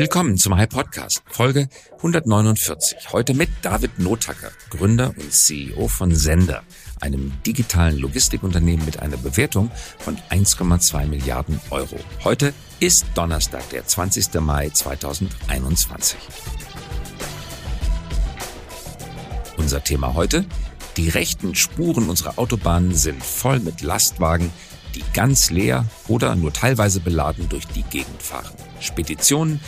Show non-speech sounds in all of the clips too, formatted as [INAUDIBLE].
Willkommen zum High Podcast, Folge 149. Heute mit David Notacker, Gründer und CEO von Sender, einem digitalen Logistikunternehmen mit einer Bewertung von 1,2 Milliarden Euro. Heute ist Donnerstag, der 20. Mai 2021. Unser Thema heute? Die rechten Spuren unserer Autobahnen sind voll mit Lastwagen, die ganz leer oder nur teilweise beladen durch die Gegend fahren. Speditionen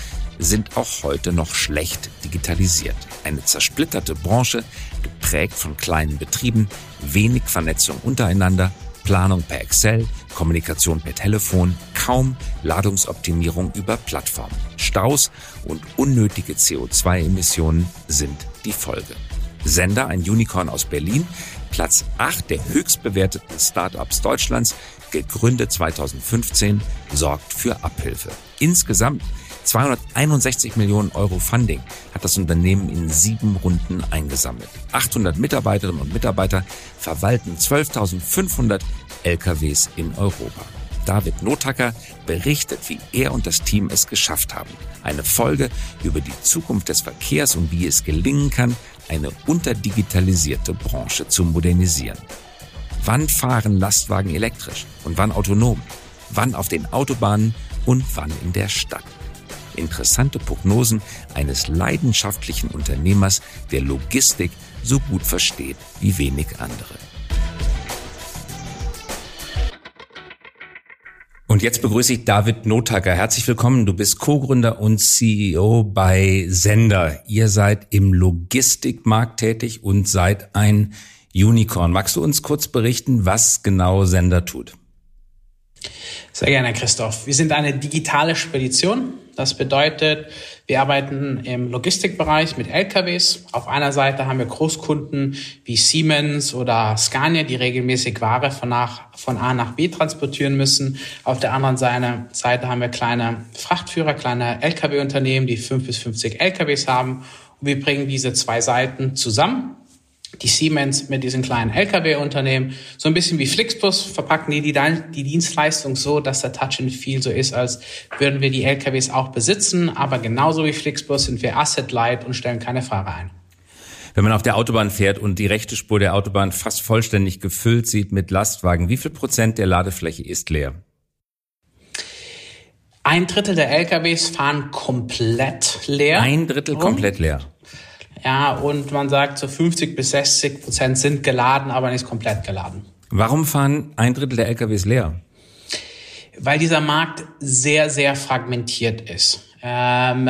sind auch heute noch schlecht digitalisiert. Eine zersplitterte Branche, geprägt von kleinen Betrieben, wenig Vernetzung untereinander, Planung per Excel, Kommunikation per Telefon, kaum Ladungsoptimierung über Plattformen. Staus und unnötige CO2-Emissionen sind die Folge. Sender, ein Unicorn aus Berlin, Platz 8 der höchst bewerteten Startups Deutschlands, gegründet 2015, sorgt für Abhilfe. Insgesamt 261 Millionen Euro Funding hat das Unternehmen in sieben Runden eingesammelt. 800 Mitarbeiterinnen und Mitarbeiter verwalten 12.500 LKWs in Europa. David Notacker berichtet, wie er und das Team es geschafft haben. Eine Folge über die Zukunft des Verkehrs und wie es gelingen kann, eine unterdigitalisierte Branche zu modernisieren. Wann fahren Lastwagen elektrisch und wann autonom? Wann auf den Autobahnen und wann in der Stadt? Interessante Prognosen eines leidenschaftlichen Unternehmers, der Logistik so gut versteht wie wenig andere. Und jetzt begrüße ich David Notacker. Herzlich willkommen. Du bist Co-Gründer und CEO bei Sender. Ihr seid im Logistikmarkt tätig und seid ein Unicorn. Magst du uns kurz berichten, was genau Sender tut? Sehr gerne, Christoph. Wir sind eine digitale Spedition. Das bedeutet, wir arbeiten im Logistikbereich mit LKWs. Auf einer Seite haben wir Großkunden wie Siemens oder Scania, die regelmäßig Ware von, nach, von A nach B transportieren müssen. Auf der anderen Seite haben wir kleine Frachtführer, kleine LKW-Unternehmen, die fünf bis 50 LKWs haben. Und wir bringen diese zwei Seiten zusammen die Siemens mit diesen kleinen Lkw-Unternehmen. So ein bisschen wie Flixbus verpacken die, die die Dienstleistung so, dass der Touch and Feel so ist, als würden wir die LKWs auch besitzen. Aber genauso wie Flixbus sind wir Asset-Light und stellen keine Fahrer ein. Wenn man auf der Autobahn fährt und die rechte Spur der Autobahn fast vollständig gefüllt sieht mit Lastwagen, wie viel Prozent der Ladefläche ist leer? Ein Drittel der LKWs fahren komplett leer. Ein Drittel komplett leer. Ja, und man sagt, so 50 bis 60 Prozent sind geladen, aber nicht komplett geladen. Warum fahren ein Drittel der LKWs leer? Weil dieser Markt sehr, sehr fragmentiert ist. Ähm,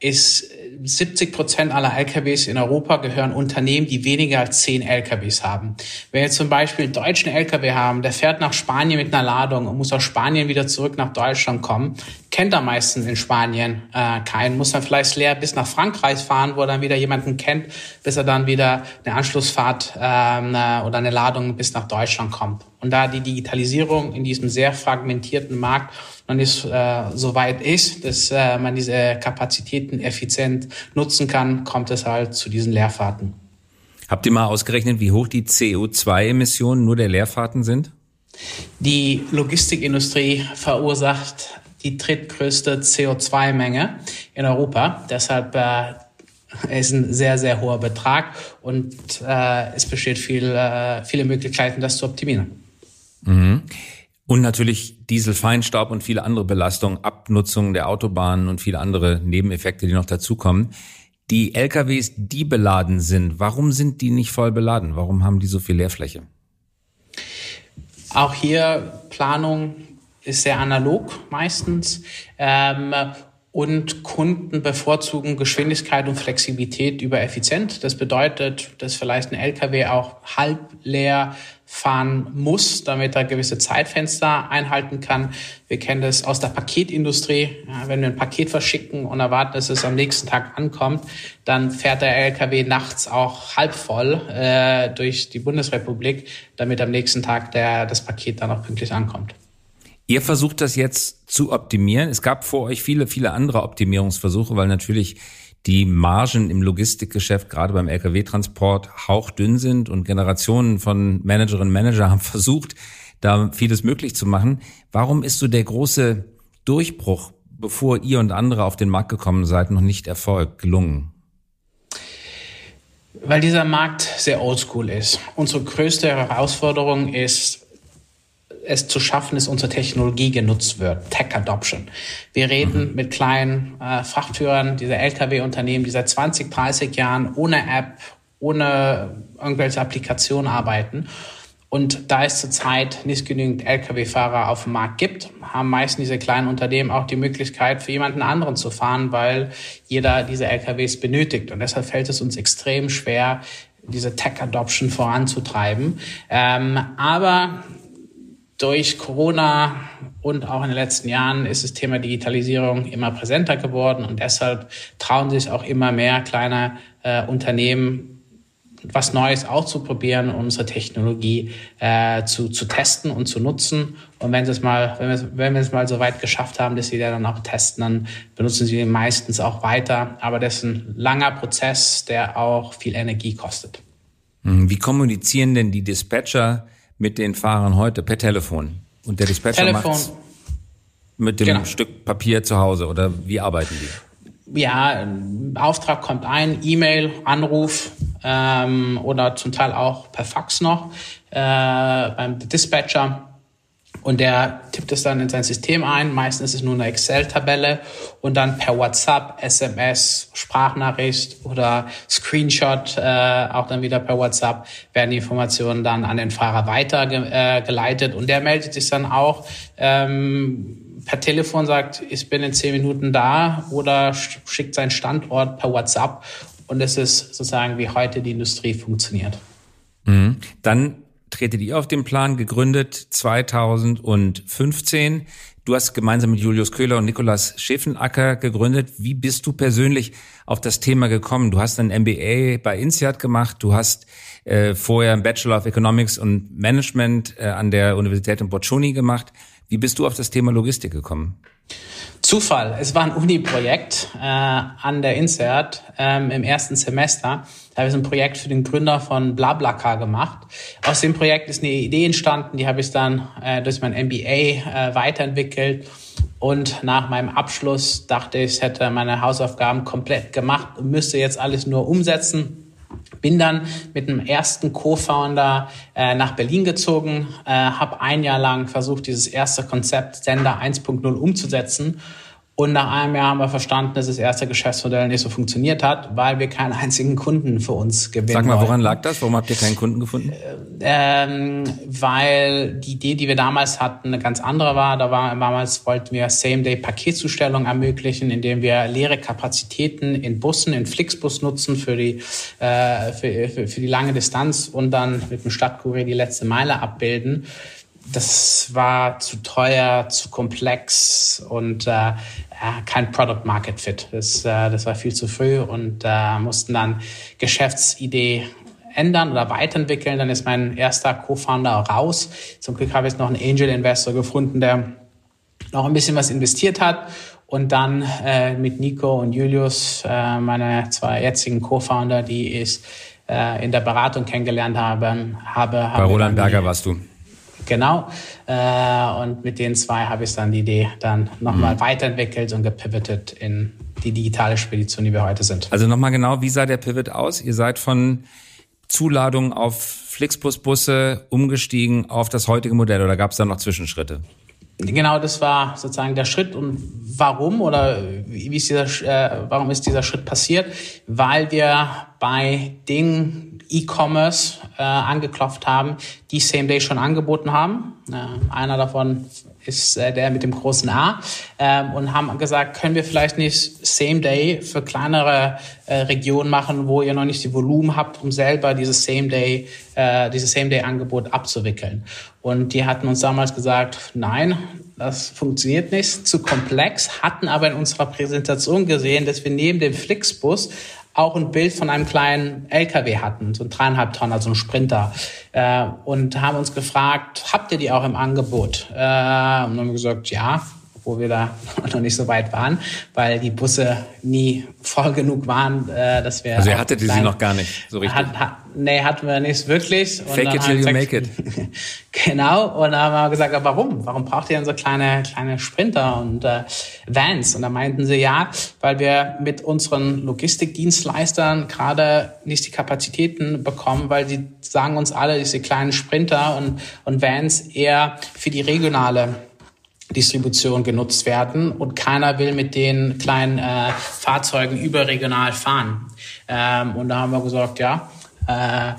ist 70 Prozent aller LKWs in Europa gehören Unternehmen, die weniger als 10 LKWs haben. Wenn wir zum Beispiel einen deutschen LKW haben, der fährt nach Spanien mit einer Ladung und muss aus Spanien wieder zurück nach Deutschland kommen, kennt er meistens in Spanien äh, keinen, muss dann vielleicht leer bis nach Frankreich fahren, wo er dann wieder jemanden kennt, bis er dann wieder eine Anschlussfahrt äh, oder eine Ladung bis nach Deutschland kommt. Und da die Digitalisierung in diesem sehr fragmentierten Markt noch nicht äh, so weit ist, dass äh, man diese Kapazitäten effizient nutzen kann, kommt es halt zu diesen Leerfahrten. Habt ihr mal ausgerechnet, wie hoch die CO2-Emissionen nur der Leerfahrten sind? Die Logistikindustrie verursacht die drittgrößte CO2-Menge in Europa. Deshalb äh, ist ein sehr, sehr hoher Betrag und äh, es besteht viel, äh, viele Möglichkeiten, das zu optimieren. Mhm. Und natürlich Dieselfeinstaub und viele andere Belastungen, Abnutzung der Autobahnen und viele andere Nebeneffekte, die noch dazukommen. Die LKWs, die beladen sind, warum sind die nicht voll beladen? Warum haben die so viel Leerfläche? Auch hier Planung ist sehr analog meistens. Ähm, und Kunden bevorzugen Geschwindigkeit und Flexibilität über effizient. Das bedeutet, dass vielleicht ein LKW auch halb leer fahren muss, damit er gewisse Zeitfenster einhalten kann. Wir kennen das aus der Paketindustrie. Ja, wenn wir ein Paket verschicken und erwarten, dass es am nächsten Tag ankommt, dann fährt der LKW nachts auch halb voll äh, durch die Bundesrepublik, damit am nächsten Tag der, das Paket dann auch pünktlich ankommt. Ihr versucht das jetzt zu optimieren. Es gab vor euch viele, viele andere Optimierungsversuche, weil natürlich die Margen im Logistikgeschäft, gerade beim Lkw-Transport, hauchdünn sind und Generationen von Managerinnen und Manager [LAUGHS] haben versucht, da vieles möglich zu machen. Warum ist so der große Durchbruch bevor ihr und andere auf den Markt gekommen seid, noch nicht erfolgt, gelungen? Weil dieser Markt sehr oldschool ist. Unsere größte Herausforderung ist, es zu schaffen, dass unsere Technologie genutzt wird, Tech Adoption. Wir reden mhm. mit kleinen äh, Frachtführern, dieser Lkw-Unternehmen, die seit 20, 30 Jahren ohne App, ohne irgendwelche Applikationen arbeiten. Und da es zurzeit nicht genügend Lkw-Fahrer auf dem Markt gibt, haben meistens diese kleinen Unternehmen auch die Möglichkeit, für jemanden anderen zu fahren, weil jeder diese Lkws benötigt. Und deshalb fällt es uns extrem schwer, diese Tech-Adoption voranzutreiben. Ähm, aber durch Corona und auch in den letzten Jahren ist das Thema Digitalisierung immer präsenter geworden und deshalb trauen sich auch immer mehr kleine äh, Unternehmen was Neues auszuprobieren, unsere Technologie äh, zu, zu testen und zu nutzen. Und wenn, es mal, wenn, wir, wenn wir es mal so weit geschafft haben, dass sie dann auch testen, dann benutzen sie meistens auch weiter. Aber das ist ein langer Prozess, der auch viel Energie kostet. Hm, wie kommunizieren denn die Dispatcher mit den Fahrern heute per Telefon. Und der Dispatcher macht mit dem genau. Stück Papier zu Hause oder wie arbeiten die? Ja, Auftrag kommt ein, E-Mail, Anruf ähm, oder zum Teil auch per Fax noch äh, beim Dispatcher. Und der tippt es dann in sein System ein. Meistens ist es nur eine Excel-Tabelle und dann per WhatsApp, SMS, Sprachnachricht oder Screenshot, äh, auch dann wieder per WhatsApp, werden die Informationen dann an den Fahrer weitergeleitet. Äh, und der meldet sich dann auch ähm, per Telefon, sagt, ich bin in zehn Minuten da oder schickt seinen Standort per WhatsApp. Und es ist sozusagen, wie heute die Industrie funktioniert. Mhm. Dann tretet ihr auf den Plan, gegründet 2015. Du hast gemeinsam mit Julius Köhler und Nikolas Schäfenacker gegründet. Wie bist du persönlich auf das Thema gekommen? Du hast ein MBA bei INSEAD gemacht. Du hast äh, vorher ein Bachelor of Economics und Management äh, an der Universität in Bocconi gemacht. Wie bist du auf das Thema Logistik gekommen? Zufall. Es war ein Uni-Projekt äh, an der INSEAD ähm, im ersten Semester. Da habe ich so ein Projekt für den Gründer von BlaBlaCar gemacht. Aus dem Projekt ist eine Idee entstanden, die habe ich dann äh, durch mein MBA äh, weiterentwickelt. Und nach meinem Abschluss dachte ich, ich hätte meine Hausaufgaben komplett gemacht und müsste jetzt alles nur umsetzen bin dann mit dem ersten Co-Founder äh, nach Berlin gezogen, äh, habe ein Jahr lang versucht, dieses erste Konzept Sender 1.0 umzusetzen und nach einem Jahr haben wir verstanden, dass das erste Geschäftsmodell nicht so funktioniert hat, weil wir keinen einzigen Kunden für uns gewinnen Sag mal, woran wollten. lag das? Warum habt ihr keinen Kunden gefunden? Ähm, weil die Idee, die wir damals hatten, eine ganz andere war. Da war damals wollten wir Same-Day-Paketzustellung ermöglichen, indem wir leere Kapazitäten in Bussen, in Flixbus nutzen für die äh, für, für, für die lange Distanz und dann mit dem Stadtkurier die letzte Meile abbilden das war zu teuer, zu komplex und äh, kein Product Market Fit. Das, äh, das war viel zu früh und äh, mussten dann Geschäftsidee ändern oder weiterentwickeln. Dann ist mein erster Co-Founder raus. Zum Glück habe ich jetzt noch einen Angel Investor gefunden, der noch ein bisschen was investiert hat. Und dann äh, mit Nico und Julius, äh, meine zwei jetzigen Co-Founder, die ich äh, in der Beratung kennengelernt habe. habe Bei Roland Berger warst du. Genau. Äh, und mit den zwei habe ich dann die Idee dann nochmal mhm. weiterentwickelt und gepivotet in die digitale Spedition, die wir heute sind. Also nochmal genau, wie sah der Pivot aus? Ihr seid von Zuladung auf Flixbus-Busse umgestiegen auf das heutige Modell oder gab es da noch Zwischenschritte? Genau, das war sozusagen der Schritt. Und warum oder wie ist dieser, äh, warum ist dieser Schritt passiert? Weil wir bei Dingen E-Commerce äh, angeklopft haben, die Same Day schon angeboten haben. Äh, einer davon ist äh, der mit dem großen A ähm, und haben gesagt, können wir vielleicht nicht Same Day für kleinere äh, Regionen machen, wo ihr noch nicht die Volumen habt, um selber dieses Same Day, äh, dieses Same Day Angebot abzuwickeln. Und die hatten uns damals gesagt, nein, das funktioniert nicht, zu komplex, hatten aber in unserer Präsentation gesehen, dass wir neben dem Flixbus auch ein Bild von einem kleinen LKW hatten, so ein dreieinhalb Tonner, so ein Sprinter, äh, und haben uns gefragt, habt ihr die auch im Angebot? Äh, und haben gesagt, ja, wo wir da [LAUGHS] noch nicht so weit waren, weil die Busse nie [LAUGHS] voll genug waren, äh, dass wir. Also ihr hattet sie noch gar nicht so richtig. Hat, hat, nee, hatten wir nicht wirklich. Und Fake it till you make it. [LAUGHS] genau. Und dann haben wir gesagt, warum? Warum braucht ihr denn so kleine kleine Sprinter und äh, Vans? Und da meinten sie ja, weil wir mit unseren Logistikdienstleistern gerade nicht die Kapazitäten bekommen, weil die sagen uns alle, diese kleinen Sprinter und und Vans eher für die regionale Distribution genutzt werden und keiner will mit den kleinen äh, Fahrzeugen überregional fahren. Ähm, und da haben wir gesagt, ja, äh,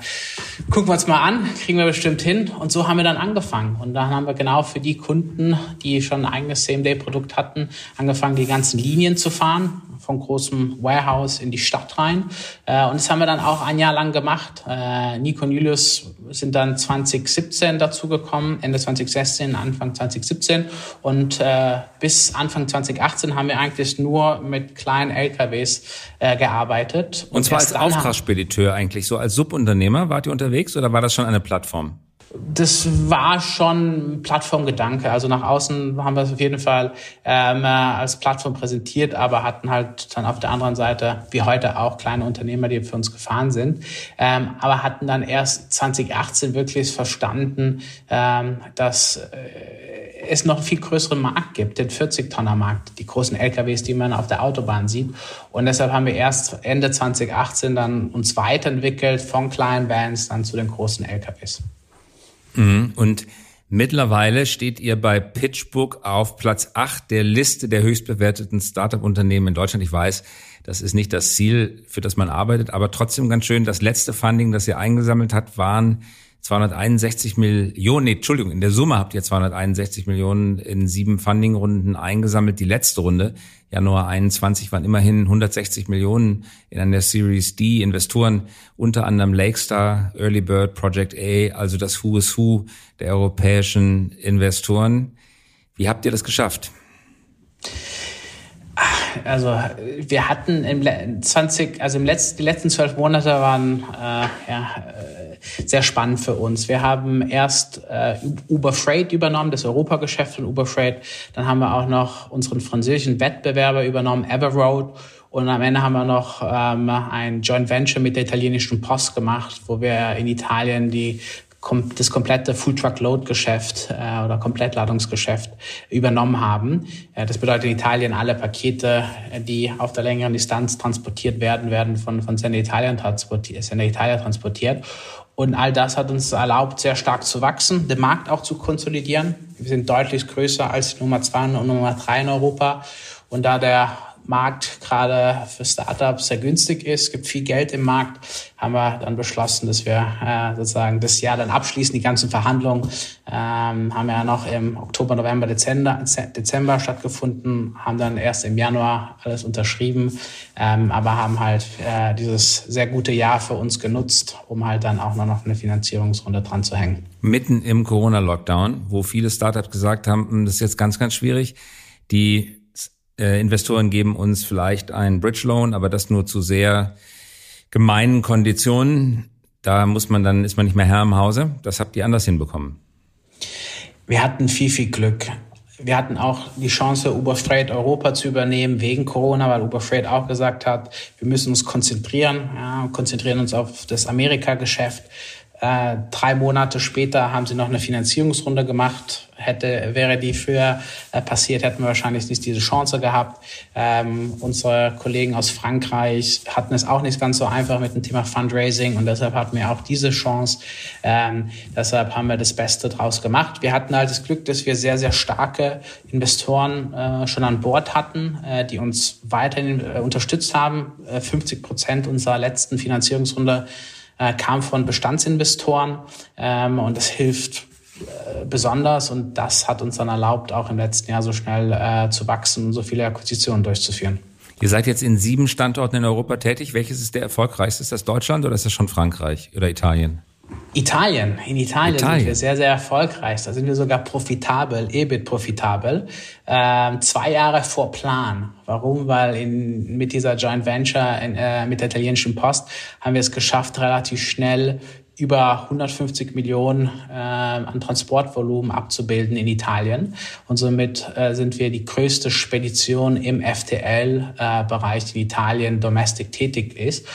gucken wir uns mal an, kriegen wir bestimmt hin. Und so haben wir dann angefangen. Und dann haben wir genau für die Kunden, die schon ein eigenes Same-Day-Produkt hatten, angefangen, die ganzen Linien zu fahren von großem Warehouse in die Stadt rein. Äh, und das haben wir dann auch ein Jahr lang gemacht. Äh, Nico und Julius sind dann 2017 dazugekommen, Ende 2016, Anfang 2017. Und äh, bis Anfang 2018 haben wir eigentlich nur mit kleinen LKWs äh, gearbeitet. Und, und zwar als Auftragsspediteur eigentlich, so als Subunternehmer wart ihr unterwegs oder war das schon eine Plattform? Das war schon Plattformgedanke. Also nach außen haben wir es auf jeden Fall ähm, als Plattform präsentiert, aber hatten halt dann auf der anderen Seite, wie heute auch, kleine Unternehmer, die für uns gefahren sind. Ähm, aber hatten dann erst 2018 wirklich verstanden, ähm, dass äh, es noch viel größeren Markt gibt, den 40-Tonner-Markt, die großen LKWs, die man auf der Autobahn sieht. Und deshalb haben wir erst Ende 2018 dann uns weiterentwickelt von kleinen Vans dann zu den großen LKWs. Mhm. Und mittlerweile steht ihr bei PitchBook auf Platz 8 der Liste der höchstbewerteten Startup-Unternehmen in Deutschland. Ich weiß, das ist nicht das Ziel, für das man arbeitet, aber trotzdem ganz schön. Das letzte Funding, das ihr eingesammelt habt, waren 261 Millionen, nee, Entschuldigung, in der Summe habt ihr 261 Millionen in sieben Fundingrunden eingesammelt. Die letzte Runde, Januar 21, waren immerhin 160 Millionen in einer Series D. Investoren, unter anderem Lakestar, Early Bird, Project A, also das Who is Who der europäischen Investoren. Wie habt ihr das geschafft? Also wir hatten im 20, also im letzten, die letzten zwölf Monate waren äh, ja, äh, sehr spannend für uns. Wir haben erst äh, Uber Freight übernommen, das Europageschäft von Uber Freight. Dann haben wir auch noch unseren französischen Wettbewerber übernommen, Everroad. Und am Ende haben wir noch ähm, ein Joint Venture mit der italienischen Post gemacht, wo wir in Italien die das komplette Full Truck Load Geschäft äh, oder Komplettladungsgeschäft übernommen haben. Äh, das bedeutet in Italien alle Pakete, äh, die auf der längeren Distanz transportiert werden, werden von von Sender Italia transportiert, Sender Italia transportiert. Und all das hat uns erlaubt, sehr stark zu wachsen, den Markt auch zu konsolidieren. Wir sind deutlich größer als Nummer zwei und Nummer drei in Europa. Und da der Markt gerade für Startups sehr günstig ist, gibt viel Geld im Markt, haben wir dann beschlossen, dass wir äh, sozusagen das Jahr dann abschließen, die ganzen Verhandlungen ähm, haben ja noch im Oktober, November, Dezember, Dezember stattgefunden, haben dann erst im Januar alles unterschrieben, ähm, aber haben halt äh, dieses sehr gute Jahr für uns genutzt, um halt dann auch noch eine Finanzierungsrunde dran zu hängen. Mitten im Corona-Lockdown, wo viele Startups gesagt haben, hm, das ist jetzt ganz, ganz schwierig, die äh, Investoren geben uns vielleicht einen Bridge Loan, aber das nur zu sehr gemeinen Konditionen. Da muss man dann, ist man nicht mehr Herr im Hause. Das habt ihr anders hinbekommen. Wir hatten viel, viel Glück. Wir hatten auch die Chance, Uber Freight Europa zu übernehmen wegen Corona, weil Uber Freight auch gesagt hat, wir müssen uns konzentrieren, ja, konzentrieren uns auf das Amerika-Geschäft. Äh, drei Monate später haben sie noch eine Finanzierungsrunde gemacht. Hätte, wäre die früher äh, passiert, hätten wir wahrscheinlich nicht diese Chance gehabt. Ähm, unsere Kollegen aus Frankreich hatten es auch nicht ganz so einfach mit dem Thema Fundraising und deshalb hatten wir auch diese Chance. Ähm, deshalb haben wir das Beste draus gemacht. Wir hatten halt das Glück, dass wir sehr, sehr starke Investoren äh, schon an Bord hatten, äh, die uns weiterhin äh, unterstützt haben. 50 äh, Prozent unserer letzten Finanzierungsrunde äh, kam von Bestandsinvestoren ähm, und das hilft äh, besonders und das hat uns dann erlaubt, auch im letzten Jahr so schnell äh, zu wachsen und so viele Akquisitionen durchzuführen. Ihr seid jetzt in sieben Standorten in Europa tätig. Welches ist der erfolgreichste? Ist das Deutschland oder ist das schon Frankreich oder Italien? Italien. In Italien, Italien, sind wir sehr, sehr erfolgreich. Da sind wir sogar profitabel, EBIT profitabel. Ähm, zwei Jahre vor Plan. Warum? Weil in, mit dieser Joint Venture in, äh, mit der italienischen Post haben wir es geschafft, relativ schnell über 150 Millionen äh, an Transportvolumen abzubilden in Italien. Und somit äh, sind wir die größte Spedition im FTL-Bereich, äh, die in Italien domestic tätig ist.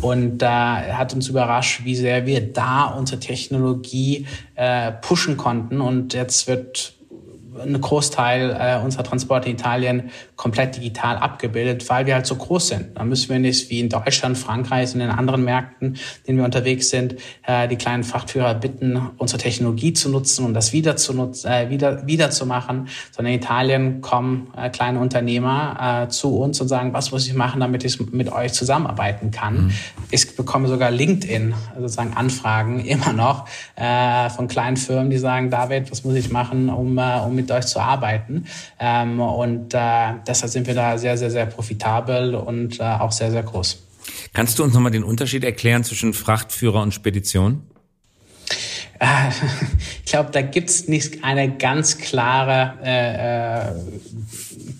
Und da hat uns überrascht, wie sehr wir da unsere Technologie äh, pushen konnten. Und jetzt wird ein Großteil äh, unserer Transporte in Italien komplett digital abgebildet, weil wir halt so groß sind. Da müssen wir nicht wie in Deutschland, Frankreich und in anderen Märkten, in denen wir unterwegs sind, äh, die kleinen Frachtführer bitten, unsere Technologie zu nutzen und das wieder zu nutzen, äh, wieder, wieder zu machen, sondern in Italien kommen äh, kleine Unternehmer zu uns und sagen, was muss ich machen, damit ich mit euch zusammenarbeiten kann. Mhm. Ich bekomme sogar LinkedIn, sozusagen Anfragen [LAUGHS] immer noch von kleinen Firmen, die sagen, David, was muss ich machen, um, um mit euch zu arbeiten? Ähm, und deshalb sind wir da sehr, sehr, sehr profitabel und äh, auch sehr, sehr groß. Kannst du uns nochmal den Unterschied erklären zwischen Frachtführer und Spedition? Äh, [LAUGHS] ich glaube, da gibt es nicht eine ganz klare äh, äh,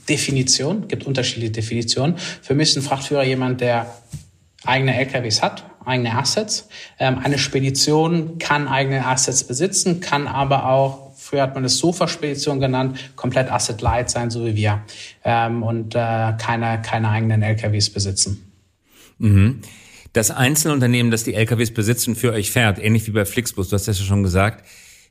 Definition, gibt unterschiedliche Definitionen. Für mich ist ein Frachtführer jemand, der eigene LKWs hat, eigene Assets. Ähm, eine Spedition kann eigene Assets besitzen, kann aber auch früher hat man es Sofa-Spedition genannt, komplett Asset-Light sein, so wie wir, ähm, und äh, keine, keine eigenen LKWs besitzen. Mhm. Das Einzelunternehmen, das die LKWs besitzt und für euch fährt, ähnlich wie bei Flixbus, du hast das ja schon gesagt,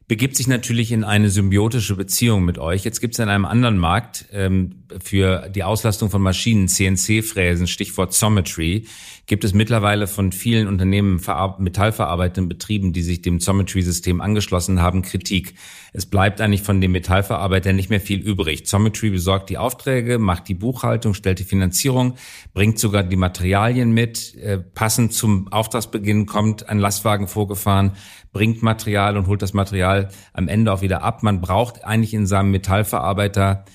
begibt sich natürlich in eine symbiotische Beziehung mit euch. Jetzt gibt es in einem anderen Markt ähm, für die Auslastung von Maschinen, CNC-Fräsen, Stichwort Zometry, gibt es mittlerweile von vielen Unternehmen, metallverarbeitenden Betrieben, die sich dem Zometry-System angeschlossen haben, Kritik. Es bleibt eigentlich von dem Metallverarbeiter nicht mehr viel übrig. Zometry besorgt die Aufträge, macht die Buchhaltung, stellt die Finanzierung, bringt sogar die Materialien mit. Äh, passend zum Auftragsbeginn kommt ein Lastwagen vorgefahren, bringt Material und holt das Material am Ende auch wieder ab. Man braucht eigentlich in seinem Metallverarbeiter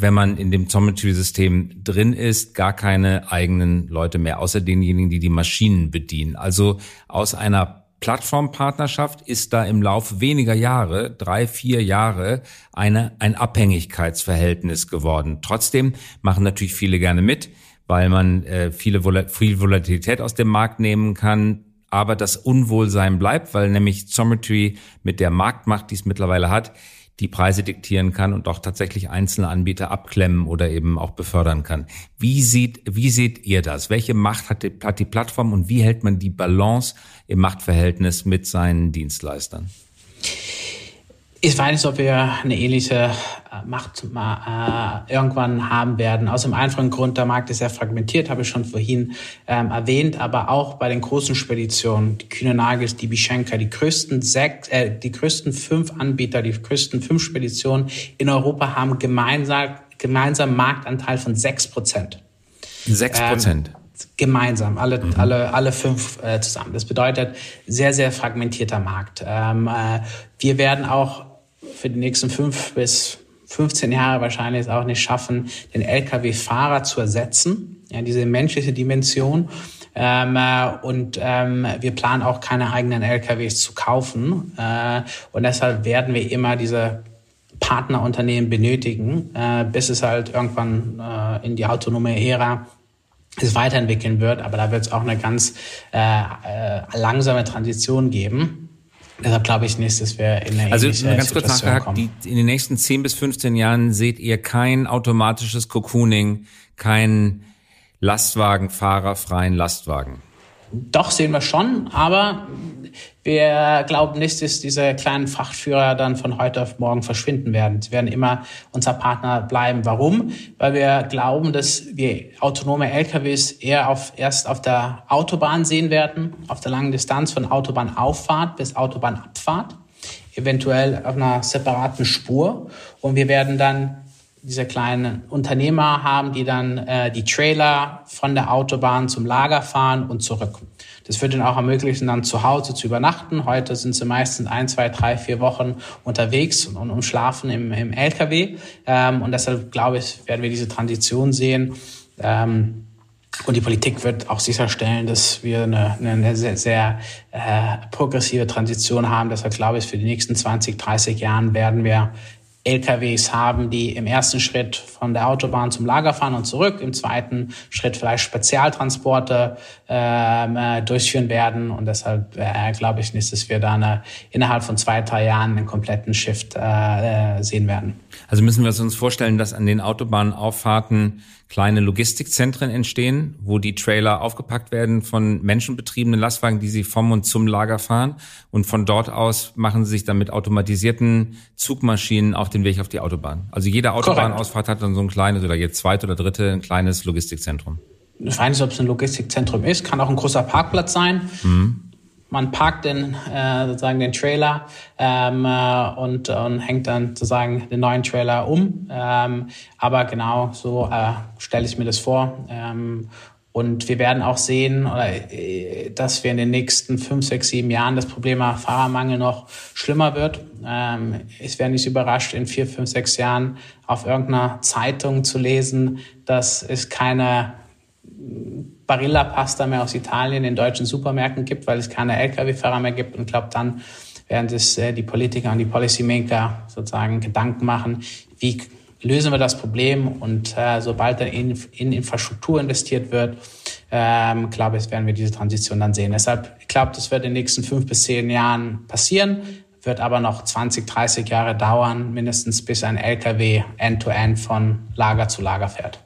wenn man in dem Zometry-System drin ist, gar keine eigenen Leute mehr, außer denjenigen, die die Maschinen bedienen. Also aus einer Plattformpartnerschaft ist da im Laufe weniger Jahre, drei, vier Jahre, eine, ein Abhängigkeitsverhältnis geworden. Trotzdem machen natürlich viele gerne mit, weil man äh, viele viel Volatilität aus dem Markt nehmen kann, aber das Unwohlsein bleibt, weil nämlich Zometry mit der Marktmacht, die es mittlerweile hat, die Preise diktieren kann und auch tatsächlich einzelne Anbieter abklemmen oder eben auch befördern kann. Wie sieht, wie seht ihr das? Welche Macht hat die, hat die Plattform und wie hält man die Balance im Machtverhältnis mit seinen Dienstleistern? Ich weiß nicht, ob wir eine ähnliche äh, Macht äh, irgendwann haben werden. Aus dem einfachen Grund, der Markt ist sehr fragmentiert, habe ich schon vorhin ähm, erwähnt, aber auch bei den großen Speditionen, die Kühne Nagels, die Bischenka, die größten sechs, äh, die größten fünf Anbieter, die größten fünf Speditionen in Europa haben gemeinsam, gemeinsam Marktanteil von sechs Prozent. Sechs Prozent. Ähm, gemeinsam, alle, mhm. alle, alle fünf äh, zusammen. Das bedeutet sehr, sehr fragmentierter Markt. Ähm, äh, wir werden auch für die nächsten fünf bis 15 Jahre wahrscheinlich auch nicht schaffen, den Lkw-Fahrer zu ersetzen, ja, diese menschliche Dimension. Ähm, äh, und ähm, wir planen auch keine eigenen LKWs zu kaufen. Äh, und deshalb werden wir immer diese Partnerunternehmen benötigen, äh, bis es halt irgendwann äh, in die autonome Ära es weiterentwickeln wird. Aber da wird es auch eine ganz äh, äh, langsame Transition geben. Deshalb glaube ich nicht, dass wir in eine Also ganz kurz nachgehakt, die, in den nächsten 10 bis 15 Jahren seht ihr kein automatisches Cocooning, kein Lastwagenfahrer freien Lastwagen. Doch, sehen wir schon, aber wir glauben nicht, dass diese kleinen Frachtführer dann von heute auf morgen verschwinden werden. Sie werden immer unser Partner bleiben. Warum? Weil wir glauben, dass wir autonome LKWs eher auf, erst auf der Autobahn sehen werden, auf der langen Distanz von Autobahnauffahrt bis Autobahnabfahrt, eventuell auf einer separaten Spur. Und wir werden dann diese kleinen Unternehmer haben, die dann äh, die Trailer von der Autobahn zum Lager fahren und zurück. Das wird ihnen auch ermöglichen, dann zu Hause zu übernachten. Heute sind sie meistens ein, zwei, drei, vier Wochen unterwegs und, und, und schlafen im, im LKW. Ähm, und deshalb glaube ich, werden wir diese Transition sehen. Ähm, und die Politik wird auch sicherstellen, dass wir eine, eine sehr, sehr äh, progressive Transition haben. Deshalb glaube ich, für die nächsten 20, 30 Jahren werden wir LKWs haben, die im ersten Schritt von der Autobahn zum Lager fahren und zurück, im zweiten Schritt vielleicht Spezialtransporte ähm, äh, durchführen werden. Und deshalb äh, glaube ich nicht, dass wir da eine, innerhalb von zwei, drei Jahren einen kompletten Shift äh, äh sehen werden. Also müssen wir uns vorstellen, dass an den Autobahnauffahrten kleine Logistikzentren entstehen, wo die Trailer aufgepackt werden von menschenbetriebenen Lastwagen, die sie vom und zum Lager fahren. Und von dort aus machen sie sich dann mit automatisierten Zugmaschinen auf den Weg auf die Autobahn. Also jede Autobahnausfahrt hat dann so ein kleines oder jetzt zweite oder dritte ein kleines Logistikzentrum. Nicht, ob es ein Logistikzentrum ist, kann auch ein großer Parkplatz sein. Mhm man parkt den äh, sozusagen den Trailer ähm, äh, und, und hängt dann sozusagen den neuen Trailer um. Ähm, aber genau so äh, stelle ich mir das vor. Ähm, und wir werden auch sehen, oder, äh, dass wir in den nächsten fünf, sechs, sieben Jahren das Problem Fahrermangel noch schlimmer wird. Ähm, ich wäre nicht überrascht, in vier, fünf, sechs Jahren auf irgendeiner Zeitung zu lesen, dass es keine Barilla-Pasta mehr aus Italien in deutschen Supermärkten gibt, weil es keine Lkw-Fahrer mehr gibt. Und glaube, dann werden das äh, die Politiker und die Policymaker sozusagen Gedanken machen, wie lösen wir das Problem und äh, sobald dann in, in Infrastruktur investiert wird, ähm, glaube ich, werden wir diese Transition dann sehen. Deshalb, ich glaube, das wird in den nächsten fünf bis zehn Jahren passieren, wird aber noch 20, 30 Jahre dauern, mindestens bis ein LKW end-to-end -End von Lager zu Lager fährt.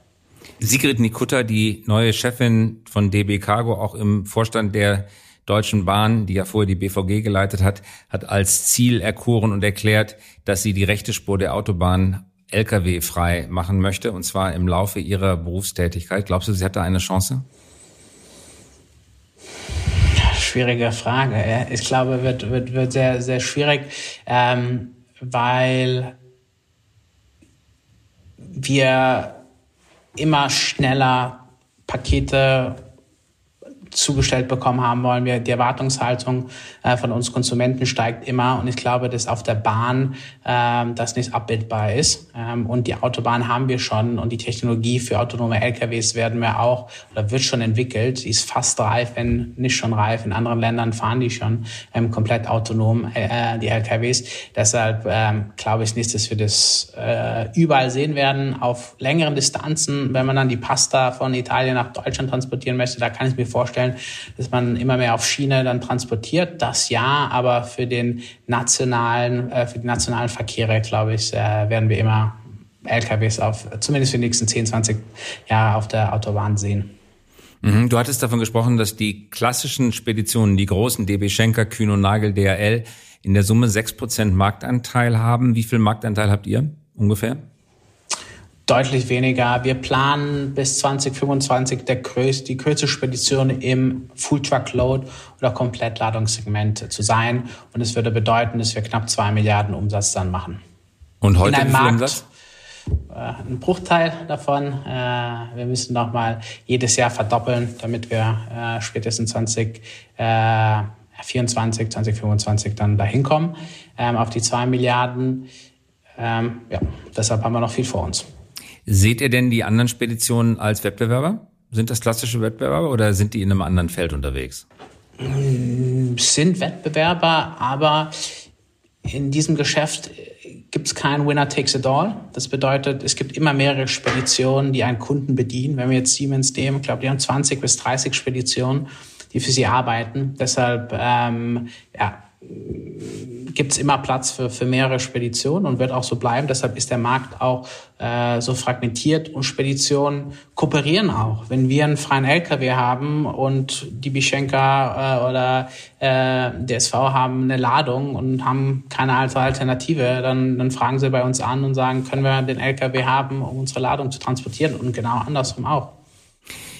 Sigrid Nikutta, die neue Chefin von DB Cargo, auch im Vorstand der Deutschen Bahn, die ja vorher die BVG geleitet hat, hat als Ziel erkoren und erklärt, dass sie die rechte Spur der Autobahn Lkw frei machen möchte, und zwar im Laufe ihrer Berufstätigkeit. Glaubst du, sie hat da eine Chance? Schwierige Frage. Ich glaube, wird, wird, wird sehr, sehr schwierig, ähm, weil wir immer schneller Pakete zugestellt bekommen haben wollen. Wir, die Erwartungshaltung äh, von uns Konsumenten steigt immer und ich glaube, dass auf der Bahn ähm, das nicht abbildbar ist. Ähm, und die Autobahn haben wir schon und die Technologie für autonome LKWs werden wir auch oder wird schon entwickelt. Die ist fast reif, wenn nicht schon reif. In anderen Ländern fahren die schon ähm, komplett autonom, äh, die LKWs. Deshalb ähm, glaube ich nicht, dass wir das äh, überall sehen werden. Auf längeren Distanzen, wenn man dann die Pasta von Italien nach Deutschland transportieren möchte, da kann ich mir vorstellen, vorstellen, dass man immer mehr auf Schiene dann transportiert. Das ja, aber für den nationalen, äh, für die nationalen Verkehre, glaube ich, äh, werden wir immer LKWs auf, zumindest für die nächsten 10, 20 Jahre auf der Autobahn sehen. Mhm. Du hattest davon gesprochen, dass die klassischen Speditionen, die großen DB Schenker, Kühn und Nagel, DRL, in der Summe 6% Marktanteil haben. Wie viel Marktanteil habt ihr ungefähr? Deutlich weniger. Wir planen bis 2025 der größte, die größte Spedition im Full Truck Load oder Komplettladungssegment zu sein. Und es würde bedeuten, dass wir knapp zwei Milliarden Umsatz dann machen. Und heute In wie viel Umsatz? Äh, ein Bruchteil davon. Äh, wir müssen noch mal jedes Jahr verdoppeln, damit wir äh, spätestens 2024, 2025 dann dahin kommen ähm, auf die zwei Milliarden. Ähm, ja, deshalb haben wir noch viel vor uns. Seht ihr denn die anderen Speditionen als Wettbewerber? Sind das klassische Wettbewerber oder sind die in einem anderen Feld unterwegs? Mm, sind Wettbewerber, aber in diesem Geschäft gibt es kein Winner takes it all. Das bedeutet, es gibt immer mehrere Speditionen, die einen Kunden bedienen. Wenn wir jetzt Siemens nehmen, ich glaube, die haben 20 bis 30 Speditionen, die für sie arbeiten. Deshalb ähm, ja, gibt es immer Platz für, für mehrere Speditionen und wird auch so bleiben. Deshalb ist der Markt auch äh, so fragmentiert und Speditionen kooperieren auch. Wenn wir einen freien LKW haben und die Bischenka äh, oder äh, DSV haben eine Ladung und haben keine Alternative, dann, dann fragen sie bei uns an und sagen, können wir den LKW haben, um unsere Ladung zu transportieren und genau andersrum auch.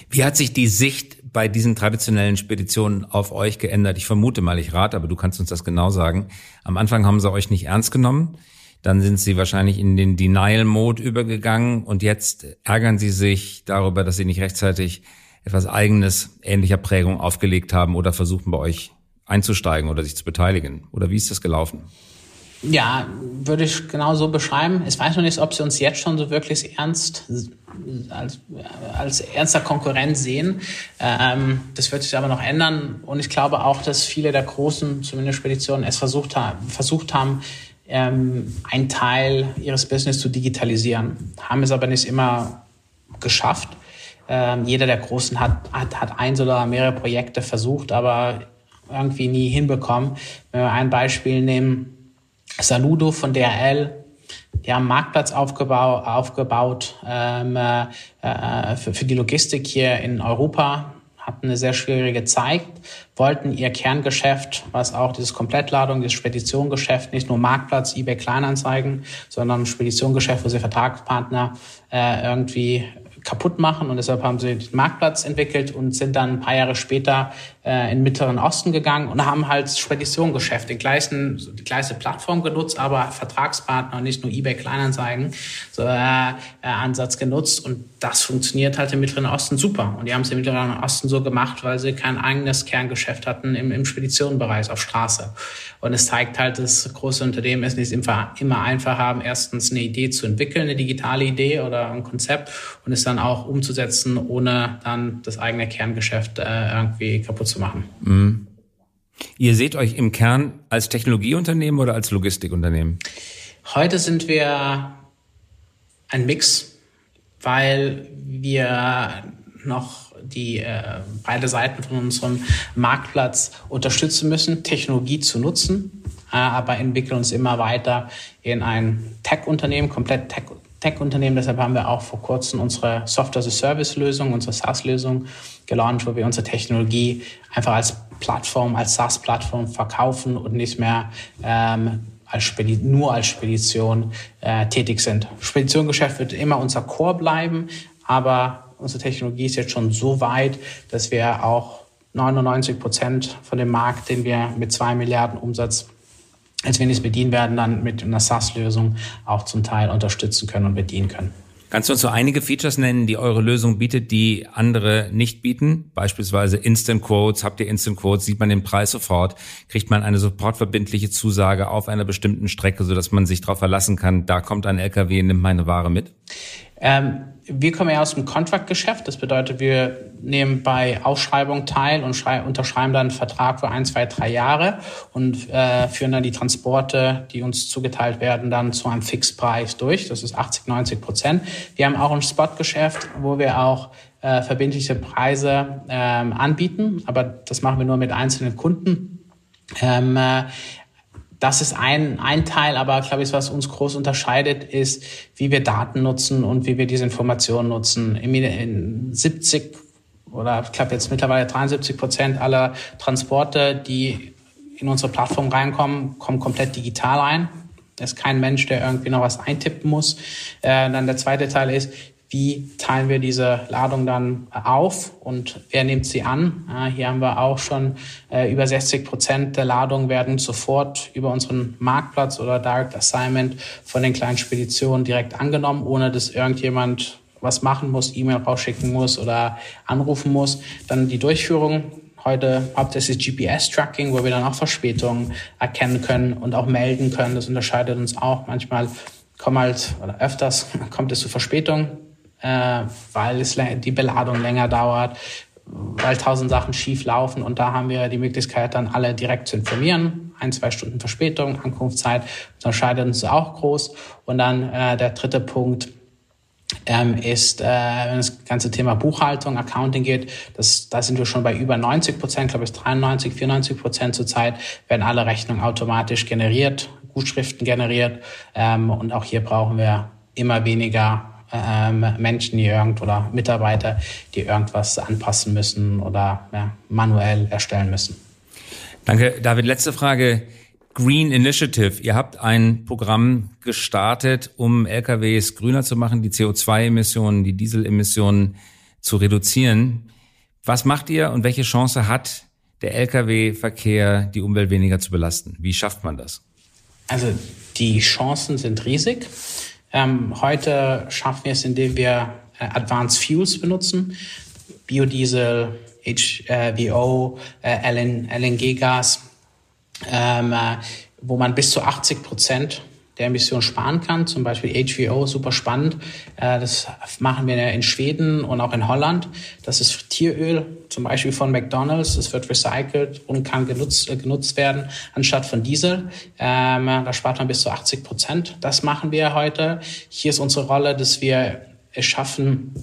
Wie hat sich die Sicht bei diesen traditionellen Speditionen auf euch geändert? Ich vermute mal, ich rate, aber du kannst uns das genau sagen. Am Anfang haben sie euch nicht ernst genommen. Dann sind sie wahrscheinlich in den Denial-Mode übergegangen und jetzt ärgern sie sich darüber, dass sie nicht rechtzeitig etwas eigenes ähnlicher Prägung aufgelegt haben oder versuchen bei euch einzusteigen oder sich zu beteiligen. Oder wie ist das gelaufen? Ja, würde ich genau so beschreiben. Ich weiß noch nicht, ob sie uns jetzt schon so wirklich ernst als, als ernster Konkurrent sehen. Ähm, das wird sich aber noch ändern. Und ich glaube auch, dass viele der großen, zumindest Speditionen, es versucht haben, versucht haben ähm, einen Teil ihres Business zu digitalisieren, haben es aber nicht immer geschafft. Ähm, jeder der Großen hat, hat, hat eins oder mehrere Projekte versucht, aber irgendwie nie hinbekommen. Wenn wir ein Beispiel nehmen, Saludo von DRL, die haben einen Marktplatz aufgebaut, aufgebaut ähm, äh, äh, für, für die Logistik hier in Europa, hatten eine sehr schwierige Zeit, wollten ihr Kerngeschäft, was auch dieses Komplettladung, dieses Speditiongeschäft, nicht nur Marktplatz, eBay Kleinanzeigen, sondern Speditiongeschäft, wo sie Vertragspartner äh, irgendwie kaputt machen und deshalb haben sie den Marktplatz entwickelt und sind dann ein paar Jahre später äh, in den Mittleren Osten gegangen und haben halt Speditiongeschäft, den gleichen, die gleiche Plattform genutzt, aber Vertragspartner und nicht nur eBay Kleinanzeigen so, äh, äh, Ansatz genutzt und das funktioniert halt im Mittleren Osten super. Und die haben es im Mittleren Osten so gemacht, weil sie kein eigenes Kerngeschäft hatten im, im Speditionenbereich auf Straße. Und es zeigt halt, dass große Unternehmen es nicht immer einfach haben, erstens eine Idee zu entwickeln, eine digitale Idee oder ein Konzept und es dann auch umzusetzen, ohne dann das eigene Kerngeschäft äh, irgendwie kaputt zu machen. Mhm. Ihr seht euch im Kern als Technologieunternehmen oder als Logistikunternehmen? Heute sind wir ein Mix, weil wir noch die äh, beide Seiten von unserem Marktplatz unterstützen müssen, Technologie zu nutzen, äh, aber entwickeln uns immer weiter in ein Tech-Unternehmen, komplett Tech Tech-Unternehmen. Deshalb haben wir auch vor kurzem unsere Software-as-a-Service-Lösung, unsere SaaS-Lösung gelauncht, wo wir unsere Technologie einfach als Plattform, als SaaS-Plattform verkaufen und nicht mehr ähm, als nur als Spedition äh, tätig sind. Speditiongeschäft wird immer unser Core bleiben, aber unsere Technologie ist jetzt schon so weit, dass wir auch 99 Prozent von dem Markt, den wir mit zwei Milliarden Umsatz als wir nicht bedienen werden, dann mit einer SaaS-Lösung auch zum Teil unterstützen können und bedienen können. Kannst du uns so einige Features nennen, die eure Lösung bietet, die andere nicht bieten? Beispielsweise Instant Quotes. Habt ihr Instant Quotes? Sieht man den Preis sofort? Kriegt man eine sofortverbindliche Zusage auf einer bestimmten Strecke, sodass man sich darauf verlassen kann, da kommt ein LKW, nimmt meine Ware mit? Ähm, wir kommen ja aus dem Contract-Geschäft. Das bedeutet, wir nehmen bei Ausschreibung teil und unterschreiben dann einen Vertrag für ein, zwei, drei Jahre und äh, führen dann die Transporte, die uns zugeteilt werden, dann zu einem Fixpreis durch. Das ist 80, 90 Prozent. Wir haben auch ein Spot-Geschäft, wo wir auch äh, verbindliche Preise ähm, anbieten, aber das machen wir nur mit einzelnen Kunden. Ähm, äh, das ist ein, ein Teil, aber glaube ich, was uns groß unterscheidet, ist, wie wir Daten nutzen und wie wir diese Informationen nutzen. In 70 oder ich glaube jetzt mittlerweile 73 Prozent aller Transporte, die in unsere Plattform reinkommen, kommen komplett digital ein. Da ist kein Mensch, der irgendwie noch was eintippen muss. Äh, dann der zweite Teil ist, wie teilen wir diese Ladung dann auf und wer nimmt sie an. hier haben wir auch schon äh, über 60 Prozent der Ladungen werden sofort über unseren Marktplatz oder Direct Assignment von den kleinen Speditionen direkt angenommen, ohne dass irgendjemand was machen muss, E-Mail rausschicken muss oder anrufen muss. Dann die Durchführung. Heute hauptsächlich GPS-Tracking, wo wir dann auch Verspätungen erkennen können und auch melden können. Das unterscheidet uns auch. Manchmal kommen halt, oder öfters [LAUGHS] kommt es zu Verspätungen äh, weil es die Beladung länger dauert, weil tausend Sachen schief laufen und da haben wir die Möglichkeit, dann alle direkt zu informieren. Ein, zwei Stunden Verspätung, Ankunftszeit, das unterscheidet uns auch groß. Und dann äh, der dritte Punkt, ähm, ist, äh, wenn das ganze Thema Buchhaltung, Accounting geht, das, da sind wir schon bei über 90 Prozent, glaube ich 93, 94 Prozent zurzeit, werden alle Rechnungen automatisch generiert, Gutschriften generiert ähm, und auch hier brauchen wir immer weniger ähm, Menschen, die irgend oder Mitarbeiter, die irgendwas anpassen müssen oder ja, manuell erstellen müssen. Danke, David. Letzte Frage. Green Initiative. Ihr habt ein Programm gestartet, um LKWs grüner zu machen, die CO2-Emissionen, die Dieselemissionen zu reduzieren. Was macht ihr und welche Chance hat der Lkw-Verkehr, die Umwelt weniger zu belasten? Wie schafft man das? Also die Chancen sind riesig. Ähm, heute schaffen wir es, indem wir äh, Advanced Fuels benutzen, Biodiesel, HVO, äh, LN, LNG-Gas, ähm, äh, wo man bis zu 80 Prozent der Emissionen sparen kann. Zum Beispiel HVO, super spannend. Äh, das machen wir in Schweden und auch in Holland. Das ist Tieröl, zum Beispiel von McDonald's. Es wird recycelt und kann genutzt, äh, genutzt werden anstatt von Diesel. Ähm, da spart man bis zu 80 Prozent. Das machen wir heute. Hier ist unsere Rolle, dass wir es schaffen,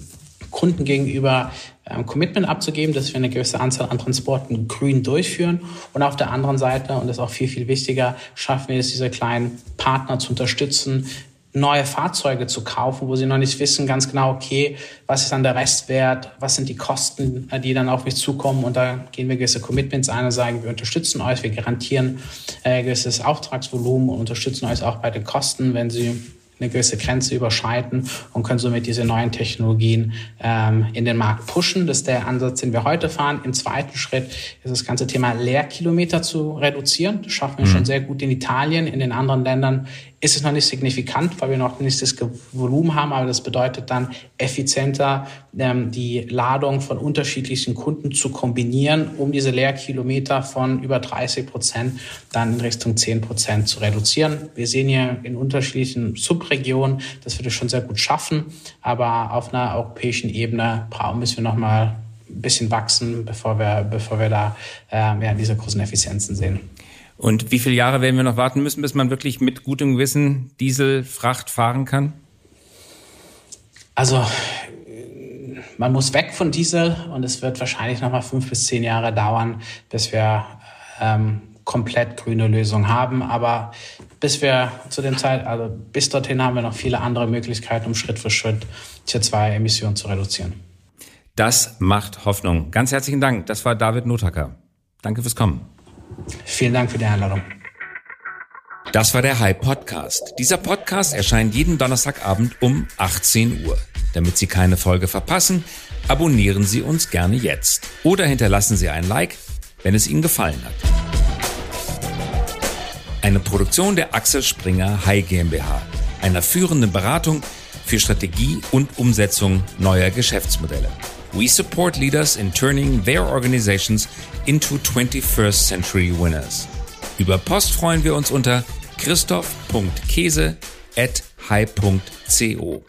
Kunden gegenüber ähm, Commitment abzugeben, dass wir eine gewisse Anzahl an Transporten grün durchführen. Und auf der anderen Seite, und das ist auch viel, viel wichtiger, schaffen wir es, diese kleinen Partner zu unterstützen, neue Fahrzeuge zu kaufen, wo sie noch nicht wissen ganz genau, okay, was ist dann der Restwert, was sind die Kosten, äh, die dann auf mich zukommen. Und da gehen wir gewisse Commitments ein und sagen, wir unterstützen euch, wir garantieren äh, gewisses Auftragsvolumen und unterstützen euch auch bei den Kosten, wenn sie eine gewisse Grenze überschreiten und können somit diese neuen Technologien ähm, in den Markt pushen. Das ist der Ansatz, den wir heute fahren. Im zweiten Schritt ist das ganze Thema Leerkilometer zu reduzieren. Das schaffen wir mhm. schon sehr gut in Italien. In den anderen Ländern ist es noch nicht signifikant, weil wir noch nicht das Volumen haben, aber das bedeutet dann effizienter ähm, die Ladung von unterschiedlichen Kunden zu kombinieren, um diese Leerkilometer von über 30 Prozent dann in Richtung 10 Prozent zu reduzieren. Wir sehen hier in unterschiedlichen Subregionen, dass wir das schon sehr gut schaffen, aber auf einer europäischen Ebene müssen wir noch mal ein bisschen wachsen, bevor wir, bevor wir da äh, ja, diese großen Effizienzen sehen. Und wie viele Jahre werden wir noch warten müssen, bis man wirklich mit gutem Gewissen Dieselfracht fahren kann? Also man muss weg von Diesel und es wird wahrscheinlich noch mal fünf bis zehn Jahre dauern, bis wir ähm, komplett grüne Lösung haben. Aber bis wir zu dem Zeit, also bis dorthin haben wir noch viele andere Möglichkeiten, um Schritt für Schritt CO2-Emissionen zu reduzieren. Das macht Hoffnung. Ganz herzlichen Dank. Das war David Notacker. Danke fürs Kommen. Vielen Dank für die Einladung. Das war der High Podcast. Dieser Podcast erscheint jeden Donnerstagabend um 18 Uhr. Damit Sie keine Folge verpassen, abonnieren Sie uns gerne jetzt oder hinterlassen Sie ein Like, wenn es Ihnen gefallen hat. Eine Produktion der Axel Springer High GmbH, einer führenden Beratung für Strategie und Umsetzung neuer Geschäftsmodelle. We support leaders in turning their organizations into 21st century winners. Über Post freuen wir uns unter christoph.käse at high.co.